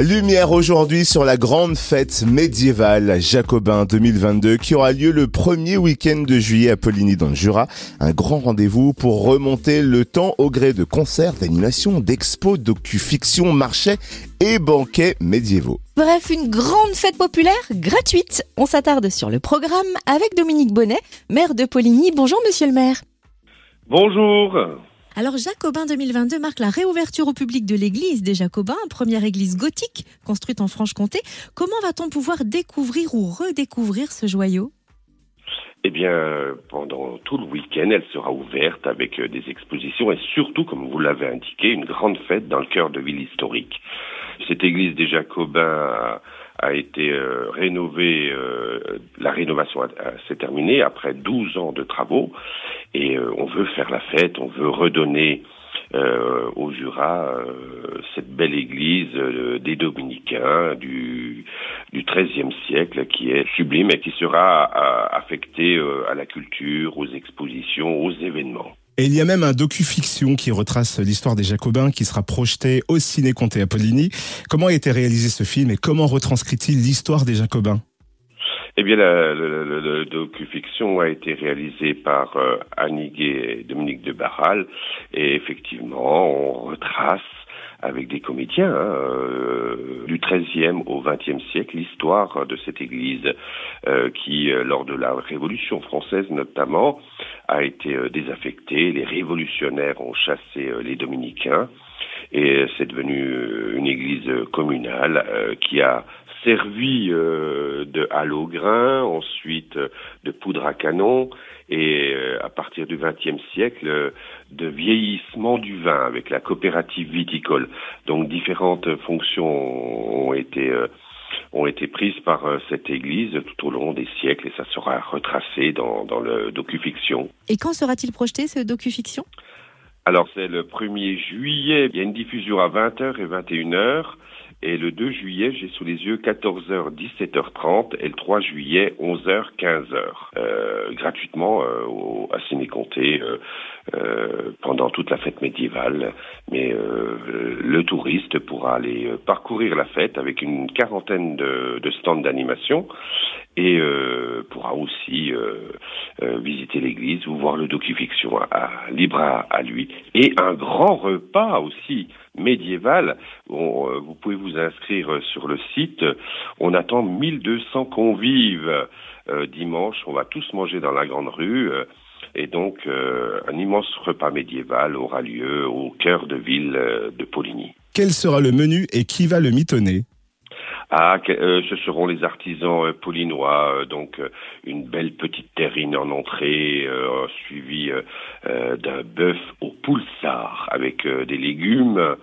Lumière aujourd'hui sur la grande fête médiévale Jacobin 2022 qui aura lieu le premier week-end de juillet à Poligny dans le Jura. Un grand rendez-vous pour remonter le temps au gré de concerts, d'animations, d'expos, docu-fiction, marchés et banquets médiévaux. Bref, une grande fête populaire gratuite. On s'attarde sur le programme avec Dominique Bonnet, maire de Poligny. Bonjour monsieur le maire. Bonjour. Alors Jacobin 2022 marque la réouverture au public de l'église des Jacobins, première église gothique construite en Franche-Comté. Comment va-t-on pouvoir découvrir ou redécouvrir ce joyau? Eh bien, pendant tout le week-end, elle sera ouverte avec euh, des expositions et surtout, comme vous l'avez indiqué, une grande fête dans le cœur de ville historique. Cette église des Jacobins a, été euh, rénovée, euh, la rénovation s'est terminée après 12 ans de travaux et on veut faire la fête, on veut redonner euh, au Jura euh, cette belle église euh, des Dominicains du du XIIIe siècle qui est sublime et qui sera affectée à la culture, aux expositions, aux événements. Et il y a même un docu-fiction qui retrace l'histoire des Jacobins qui sera projeté au Ciné Comté Apollini. Comment a été réalisé ce film et comment retranscrit-il l'histoire des Jacobins? Eh bien, le, le, docu-fiction a été réalisé par euh, Annie et Dominique de Barral, et effectivement, on retrace avec des comédiens hein, euh, du XIIIe au XXe siècle l'histoire de cette église euh, qui, euh, lors de la Révolution française notamment, a été désaffectée. Les révolutionnaires ont chassé les dominicains et c'est devenu une église communale qui a servi euh, de halle au grain, ensuite euh, de poudre à canon, et euh, à partir du XXe siècle, de vieillissement du vin avec la coopérative viticole. Donc différentes fonctions ont été ont été prises par cette église tout au long des siècles et ça sera retracé dans, dans le docu-fiction. Et quand sera-t-il projeté ce docu-fiction? Alors c'est le 1er juillet, il y a une diffusion à 20h et 21h et le 2 juillet, j'ai sous les yeux 14h, 17h30 et le 3 juillet, 11h, 15h. Euh, gratuitement euh, au, à Ciné-Comté euh, euh, pendant toute la fête médiévale. Mais euh, le touriste pourra aller euh, parcourir la fête avec une quarantaine de, de stands d'animation et euh, pourra aussi euh, euh, visiter l'église ou voir le docu-fiction à, libre à, lui. Et un grand repas aussi médiéval. vous pouvez vous inscrire sur le site. On attend 1200 convives dimanche. On va tous manger dans la grande rue. Et donc, un immense repas médiéval aura lieu au cœur de ville de Poligny. Quel sera le menu et qui va le mitonner? Ah, euh, ce seront les artisans euh, pollinois, euh, donc une belle petite terrine en entrée, suivie d'un bœuf au poulsard avec des légumes.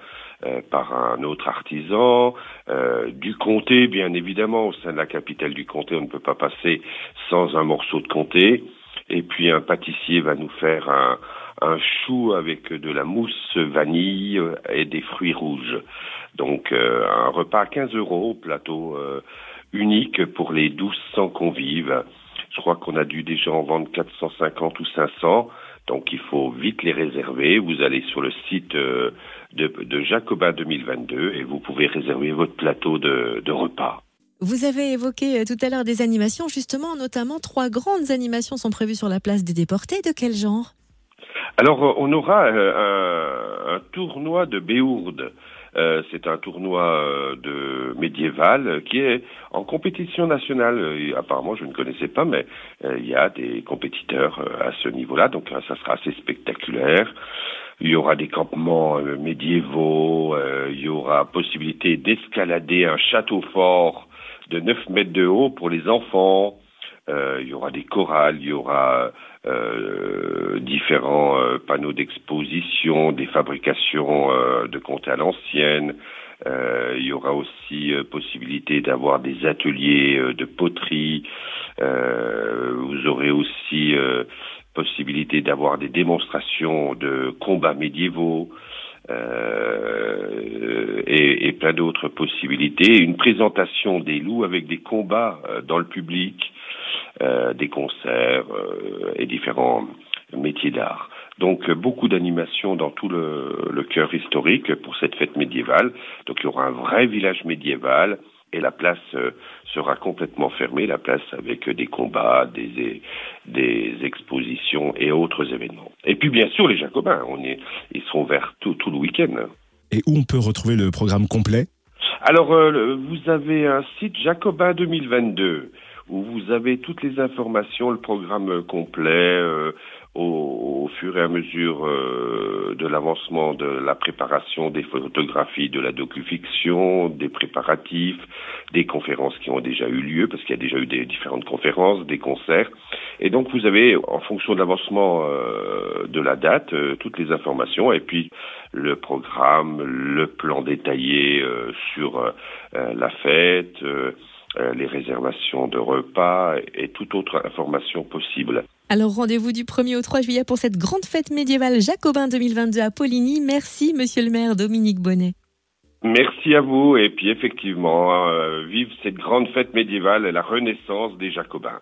par un autre artisan, du comté, bien évidemment, au sein de la capitale du comté, on ne peut pas passer sans un morceau de comté. Et puis un pâtissier va nous faire un, un chou avec de la mousse vanille et des fruits rouges. Donc euh, un repas à 15 euros, plateau euh, unique pour les 1200 convives. Je crois qu'on a dû déjà en vendre 450 ou 500. Donc il faut vite les réserver. Vous allez sur le site euh, de, de Jacobin 2022 et vous pouvez réserver votre plateau de, de repas. Vous avez évoqué tout à l'heure des animations, justement, notamment trois grandes animations sont prévues sur la place des déportés. De quel genre? Alors, on aura un, un tournoi de Béourde euh, c'est un tournoi euh, de médiéval qui est en compétition nationale. apparemment, je ne connaissais pas, mais euh, il y a des compétiteurs à ce niveau-là, donc ça sera assez spectaculaire. Il y aura des campements médiévaux, il y aura possibilité d'escalader un château fort de 9 mètres de haut pour les enfants. Euh, il y aura des chorales, il y aura euh, différents euh, panneaux d'exposition, des fabrications de comté à l'ancienne. il y aura aussi possibilité d'avoir des ateliers de poterie. vous aurez aussi possibilité d'avoir des démonstrations de combats médiévaux. Euh, et, plein d'autres possibilités. Une présentation des loups avec des combats dans le public, euh, des concerts euh, et différents métiers d'art. Donc beaucoup d'animations dans tout le, le cœur historique pour cette fête médiévale. Donc il y aura un vrai village médiéval et la place euh, sera complètement fermée, la place avec des combats, des, des expositions et autres événements. Et puis bien sûr les Jacobins, on est, ils seront verts tout, tout le week-end. Et où on peut retrouver le programme complet? Alors euh, vous avez un site Jacobin 2022 où vous avez toutes les informations, le programme complet, euh, au, au, fur et à mesure euh, de l'avancement de la préparation des photographies, de la docufiction, des préparatifs, des conférences qui ont déjà eu lieu, parce qu'il y a déjà eu des différentes conférences, des concerts. Et donc vous avez, en fonction de l'avancement euh, de la date, euh, toutes les informations, et puis le programme, le plan détaillé euh, sur euh, la fête, les réservations de repas et toute autre information possible. Alors rendez-vous du 1er au 3 juillet pour cette grande fête médiévale Jacobin 2022 à Poligny. Merci monsieur le maire Dominique Bonnet. Merci à vous et puis effectivement, euh, vive cette grande fête médiévale et la renaissance des Jacobins.